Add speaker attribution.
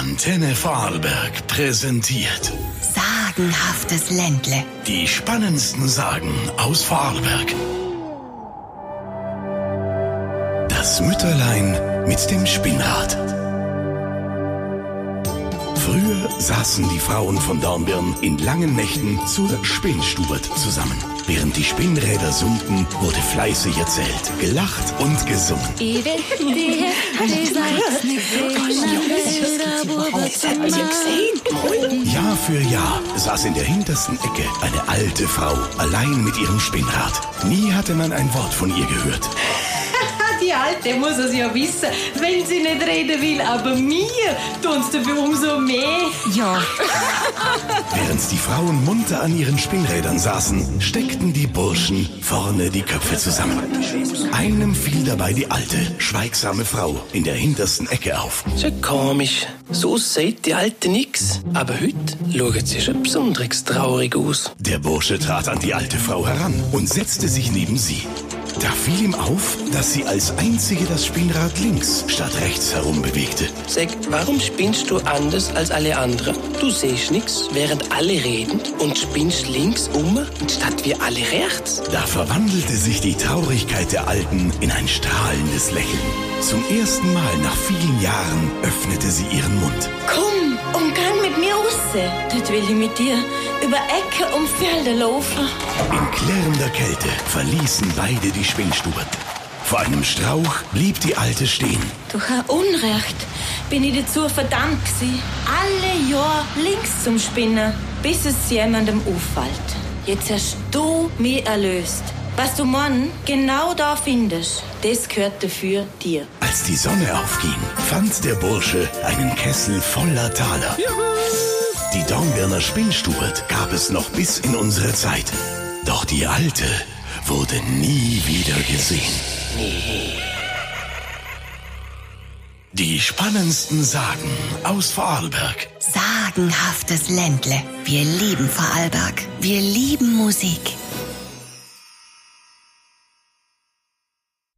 Speaker 1: Antenne Vorarlberg präsentiert
Speaker 2: Sagenhaftes Ländle.
Speaker 1: die spannendsten Sagen aus Vorarlberg. Das Mütterlein mit dem Spinnrad. Früher saßen die Frauen von Dornbirn in langen Nächten zur Spinnstube zusammen. Während die Spinnräder summten, wurde fleißig erzählt, gelacht und gesungen.
Speaker 3: Nicht
Speaker 1: Jahr für Jahr saß in der hintersten Ecke eine alte Frau allein mit ihrem Spinnrad. Nie hatte man ein Wort von ihr gehört.
Speaker 4: Die Alte muss es ja wissen, wenn sie nicht reden will, aber mir tun's dafür umso mehr.
Speaker 2: Ja,
Speaker 1: Während die Frauen munter an ihren Spinnrädern saßen, steckten die Burschen vorne die Köpfe zusammen. Einem fiel dabei die alte, schweigsame Frau in der hintersten Ecke auf.
Speaker 5: Schon komisch. So sieht die Alte nix. Aber heute schaut sie schon besonders traurig aus.
Speaker 1: Der Bursche trat an die alte Frau heran und setzte sich neben sie. Da fiel ihm auf, dass sie als einzige das Spinnrad links statt rechts herum bewegte.
Speaker 5: Sag, warum spinnst du anders als alle anderen? Du siehst nix, während alle reden und spinnst links um, statt wie alle rechts.
Speaker 1: Da verwandelte sich die Traurigkeit der Alten in ein strahlendes Lächeln. Zum ersten Mal nach vielen Jahren öffnete sie ihren Mund.
Speaker 4: Komm und gang mit mir raus. Dort will ich mit dir über Ecke und Felder laufen.
Speaker 1: In klirrender Kälte verließen beide die Spinnstube. Vor einem Strauch blieb die Alte stehen.
Speaker 4: Durch ein Unrecht bin ich dazu verdammt gewesen, alle Jahr links zum Spinnen, bis es jemandem auffällt. Jetzt hast du mich erlöst. Was du morgen genau da findest, das gehört dafür dir.
Speaker 1: Als die Sonne aufging, fand der Bursche einen Kessel voller Taler. Die Dornbirner Spinnstube gab es noch bis in unsere Zeit. Doch die alte wurde nie wieder gesehen. Die spannendsten Sagen aus Vorarlberg.
Speaker 2: sagenhaftes Ländle. Wir lieben Vorarlberg. Wir lieben Musik.